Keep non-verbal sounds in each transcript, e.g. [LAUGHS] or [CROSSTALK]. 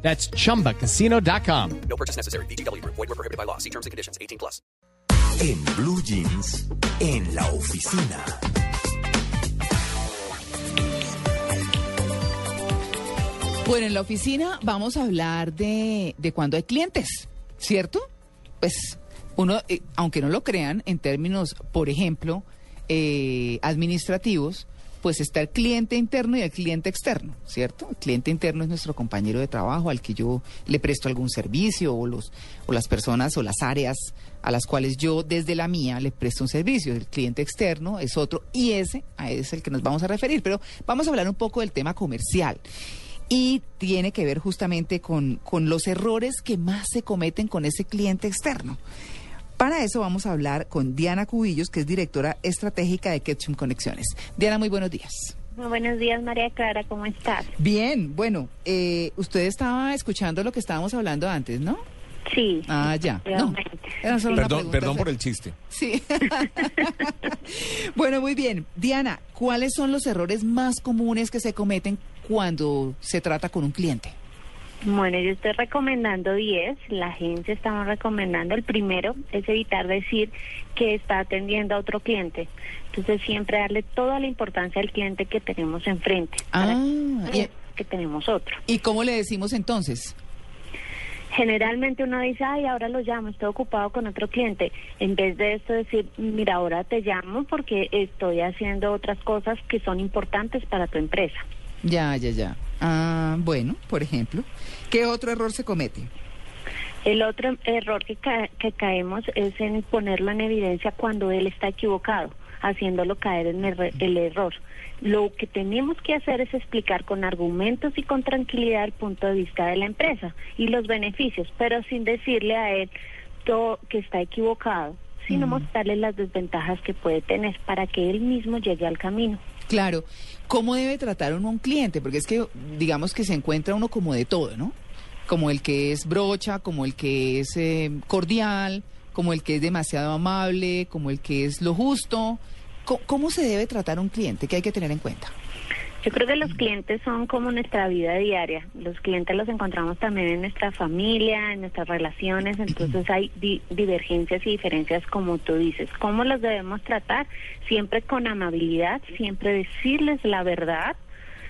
That's chumbacasino.com. No purchase necessary. BGW. Void were prohibited by law. See terms and conditions. 18 plus. En Blue Jeans, en la oficina. Bueno, en la oficina vamos a hablar de, de cuando hay clientes, ¿cierto? Pues uno, eh, aunque no lo crean, en términos, por ejemplo, eh, administrativos, pues está el cliente interno y el cliente externo, ¿cierto? El cliente interno es nuestro compañero de trabajo al que yo le presto algún servicio o, los, o las personas o las áreas a las cuales yo desde la mía le presto un servicio. El cliente externo es otro y ese es el que nos vamos a referir. Pero vamos a hablar un poco del tema comercial y tiene que ver justamente con, con los errores que más se cometen con ese cliente externo. Para eso vamos a hablar con Diana Cubillos, que es directora estratégica de Ketchum Conexiones. Diana, muy buenos días. Muy buenos días, María Clara, ¿cómo estás? Bien, bueno, eh, usted estaba escuchando lo que estábamos hablando antes, ¿no? Sí. Ah, ya. No, efectivamente. era solo una Perdón, perdón por el chiste. Sí. [LAUGHS] bueno, muy bien. Diana, ¿cuáles son los errores más comunes que se cometen cuando se trata con un cliente? Bueno, yo estoy recomendando 10, la agencia estamos recomendando. El primero es evitar decir que está atendiendo a otro cliente. Entonces, siempre darle toda la importancia al cliente que tenemos enfrente. Ah, que y- que tenemos otro. ¿Y cómo le decimos entonces? Generalmente uno dice, ay, ahora lo llamo, estoy ocupado con otro cliente. En vez de esto decir, mira, ahora te llamo porque estoy haciendo otras cosas que son importantes para tu empresa. Ya, ya, ya. Ah, bueno, por ejemplo. ¿Qué otro error se comete? El otro error que, ca- que caemos es en ponerlo en evidencia cuando él está equivocado, haciéndolo caer en el, error. Lo que tenemos que hacer es explicar con argumentos y con tranquilidad el punto de vista de la empresa y los beneficios, pero sin decirle a él todo que está equivocado, sino mostrarle las desventajas que puede tener para que él mismo llegue al camino. Claro, ¿cómo debe tratar uno a un cliente? Porque es que, digamos que se encuentra uno como de todo, ¿no? Como el que es brocha, como el que es eh, cordial, como el que es demasiado amable, como el que es lo justo. Co- ¿Cómo se debe tratar a un cliente? ¿Qué hay que tener en cuenta? Yo creo que los clientes son como nuestra vida diaria. Los clientes los encontramos también en nuestra familia, en nuestras relaciones, entonces hay di- divergencias y diferencias como tú dices. ¿Cómo los debemos tratar? Siempre con amabilidad, siempre decirles la verdad,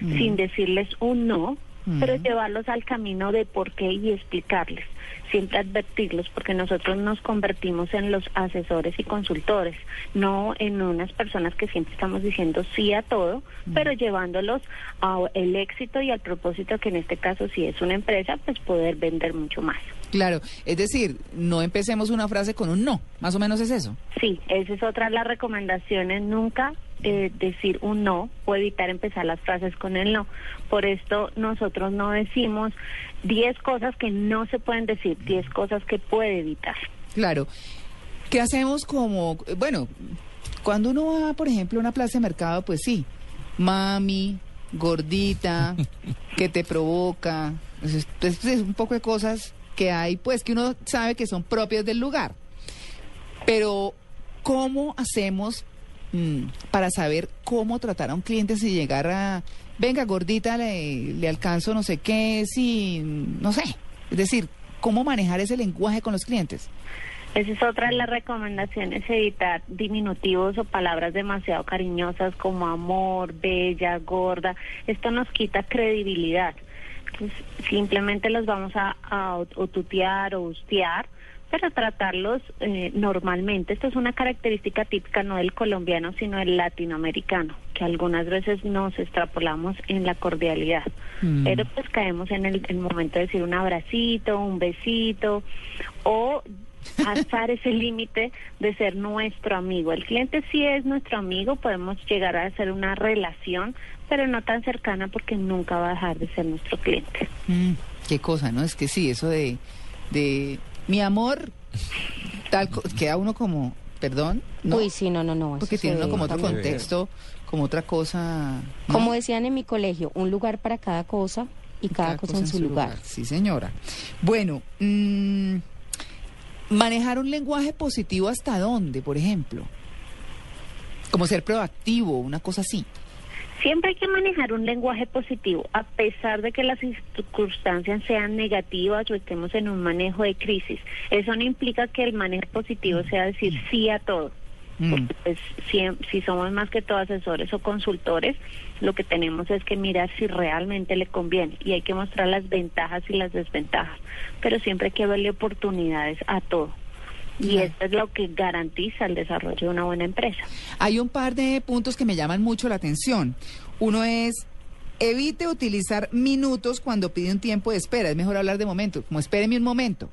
sin decirles un no, pero llevarlos al camino de por qué y explicarles. Siempre advertirlos porque nosotros nos convertimos en los asesores y consultores, no en unas personas que siempre estamos diciendo sí a todo, pero llevándolos al éxito y al propósito que en este caso si es una empresa, pues poder vender mucho más. Claro, es decir, no empecemos una frase con un no, más o menos es eso. Sí, esa es otra de las recomendaciones, nunca eh, decir un no o evitar empezar las frases con el no. Por esto nosotros no decimos 10 cosas que no se pueden decir, 10 cosas que puede evitar. Claro. ¿Qué hacemos como, bueno, cuando uno va, por ejemplo, a una plaza de mercado, pues sí, mami, gordita, [LAUGHS] que te provoca, es, es- es un poco de cosas que hay, pues que uno sabe que son propias del lugar. Pero, ¿cómo hacemos para saber cómo tratar a un cliente si llegara, venga, gordita, le, alcanzo no sé qué, si, no sé? Es decir, ¿cómo manejar ese lenguaje con los clientes? Esa es otra de las recomendaciones, evitar diminutivos o palabras demasiado cariñosas como amor, bella, gorda. Esto nos quita credibilidad. Entonces, simplemente los vamos a, a o- tutear o pero tratarlos eh, normalmente. Esto es una característica típica no del colombiano, sino del latinoamericano, que algunas veces nos extrapolamos en la cordialidad. Mm. Pero pues caemos en el, el momento de decir un abracito, un besito o alzar ese [LAUGHS] límite de ser nuestro amigo. El cliente sí es nuestro amigo, podemos llegar a hacer una relación, pero no tan cercana porque nunca va a dejar de ser nuestro cliente. Mm, qué cosa, ¿no? Es que sí, eso de, de mi amor, Tal, queda uno como, perdón, ¿no? Uy, sí, no, no, no. porque tiene uno como otro contexto, como otra cosa. ¿no? Como decían en mi colegio, un lugar para cada cosa y cada, cosa, en su lugar. Sí, señora. Bueno, mm, manejar un lenguaje positivo hasta dónde, por ejemplo. Como ser proactivo, una cosa así. Siempre hay que manejar un lenguaje positivo, a pesar de que las circunstancias sean negativas o estemos en un manejo de crisis. Eso no implica que el manejo positivo sea decir sí a todo. Mm. Porque, pues, si, si somos más que todo asesores o consultores, lo que tenemos es que mirar si realmente le conviene y hay que mostrar las ventajas y las desventajas, pero siempre hay que verle oportunidades a todo. Y esto es lo que garantiza el desarrollo de una buena empresa. Hay un par de puntos que me llaman mucho la atención. Uno es, evite utilizar minutos cuando pide un tiempo de espera. Es mejor hablar de momentos, como espéreme un momento.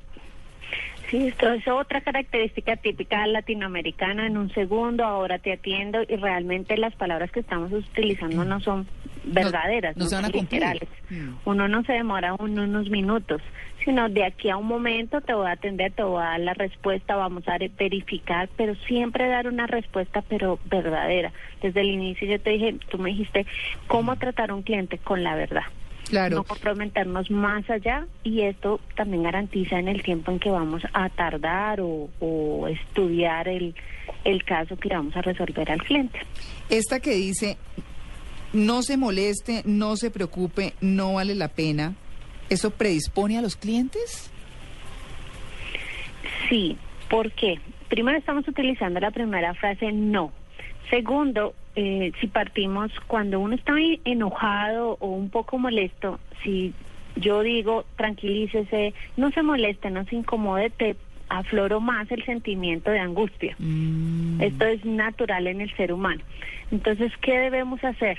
Sí, esto es otra característica típica latinoamericana. En un segundo, ahora te atiendo y realmente las palabras que estamos utilizando no son verdaderas, no no, se van son a literales. Mm. Uno no se demora un- unos minutos, sino de aquí a un momento te voy a atender, te voy a dar la respuesta, vamos a verificar, pero siempre dar una respuesta, pero verdadera. Desde el inicio yo te dije, tú me dijiste, ¿cómo tratar a un cliente con la verdad? Claro. no comprometernos más allá y esto también garantiza en el tiempo en que vamos a tardar o, o estudiar el, el caso que vamos a resolver al cliente. Esta que dice, no se moleste, no se preocupe, no vale la pena, ¿eso predispone a los clientes? Sí, ¿por qué? Primero estamos utilizando la primera frase no. Segundo, eh, si partimos cuando uno está enojado o un poco molesto, si yo digo tranquilícese, no se moleste, no se incomode, te afloro más el sentimiento de angustia. Mm, Esto es natural en el ser humano. Entonces, ¿qué debemos hacer?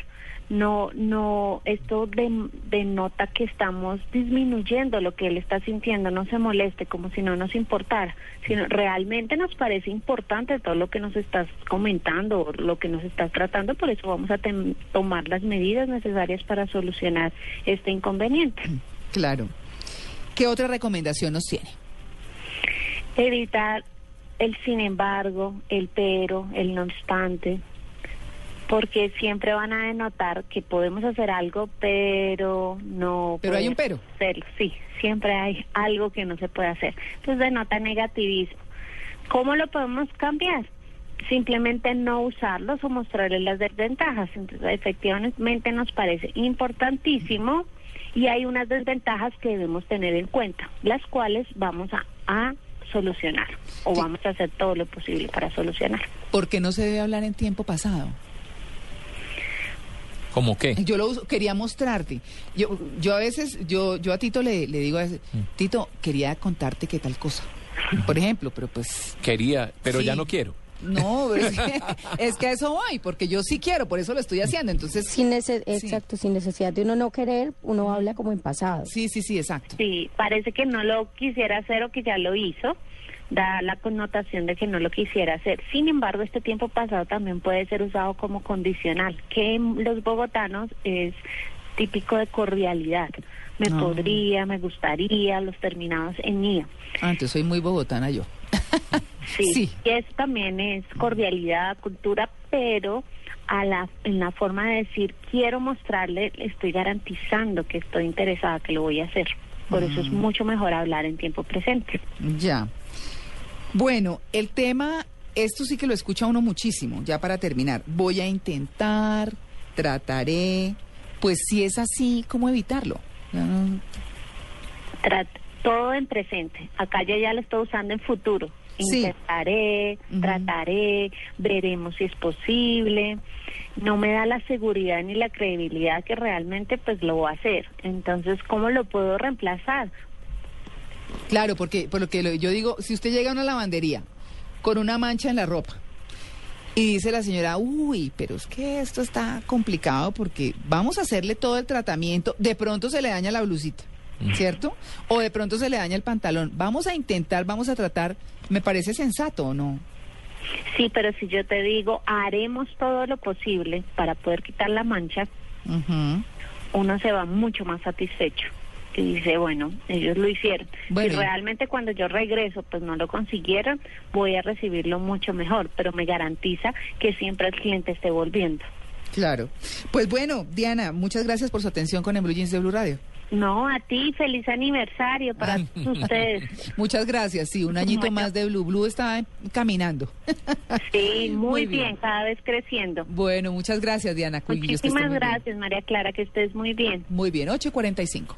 No, no, esto de- denota que estamos disminuyendo lo que él está sintiendo, no se moleste como si no nos importara, sino realmente nos parece importante todo lo que nos estás comentando, o lo que nos estás tratando, por eso vamos a tomar las medidas necesarias para solucionar este inconveniente. claro. ¿Qué otra recomendación nos tiene? Evitar el sin embargo, el pero, el no obstante, porque siempre van a denotar que podemos hacer algo, pero no. Pero hay un pero. Hacerlo. Sí, siempre hay algo que no se puede hacer. Entonces denota negativismo. ¿Cómo lo podemos cambiar? Simplemente no usarlos o mostrarles las desventajas. Entonces, efectivamente nos parece importantísimo y hay unas desventajas que debemos tener en cuenta, las cuales vamos a, a solucionar o Sí. vamos a hacer todo lo posible para solucionar. ¿Por qué no se debe hablar en tiempo pasado? ¿Cómo qué? Yo lo uso, quería mostrarte. Yo, yo a veces, yo, yo a Tito le, le digo a veces, Mm. Tito, quería contarte qué tal cosa. Por ejemplo, pero pues Quería, pero Sí. ya no quiero. No, es que, [LAUGHS] es que a eso voy, porque yo sí quiero, por eso lo estoy haciendo. Entonces, Sin Sí. Exacto, sin necesidad de uno no querer, uno habla como en pasado. sí, sí, sí, exacto. Sí, parece que no lo quisiera hacer o que ya lo hizo, da la connotación de que no lo quisiera hacer. Sin embargo, este tiempo pasado también puede ser usado como condicional, que en los bogotanos es típico de cordialidad. Me Ah. podría, me gustaría, los terminados en ía. Ah, entonces soy muy bogotana yo. Sí, Sí. y eso también es cordialidad, cultura, pero a la, en la forma de decir, quiero mostrarle, le estoy garantizando que estoy interesada, que lo voy a hacer. Por eso Mm. es mucho mejor hablar en tiempo presente. Ya. Bueno, el tema, esto sí que lo escucha uno muchísimo, ya para terminar. Voy a intentar, trataré. Pues si es así, ¿cómo evitarlo? Trat- todo en presente. Acá yo ya lo estoy usando en futuro. Sí. Intentaré, trataré, veremos si es posible. No me da la seguridad ni la credibilidad que realmente pues lo voy a hacer. Entonces, ¿cómo lo puedo reemplazar? Claro, porque por lo que lo- yo digo, si usted llega a una lavandería con una mancha en la ropa y dice la señora, uy, pero es que esto está complicado porque vamos a hacerle todo el tratamiento, de pronto se le daña la blusita, ¿cierto? O de pronto se le daña el pantalón. Vamos a intentar, vamos a tratar, me parece sensato o no. Sí, pero si yo te digo, haremos todo lo posible para poder quitar la mancha, uno se va mucho más satisfecho. y dice, bueno, ellos lo hicieron. Bueno, y- si realmente cuando yo regreso, pues no lo consiguieron, voy a recibirlo mucho mejor, pero me garantiza que siempre el cliente esté volviendo. Claro. Pues bueno, Diana, muchas gracias por su atención con el Blue Jeans de Blue Radio. No, a ti, feliz aniversario para todos [LAUGHS] ustedes. Muchas gracias. Sí, un añito Bueno. más de Blue. Blue está caminando. [LAUGHS] Sí, muy, Muy bien. bien. cada vez creciendo. Bueno, muchas gracias, Diana. Muchísimas muy bien. gracias, María Clara, que estés muy bien. Muy bien, 8.45.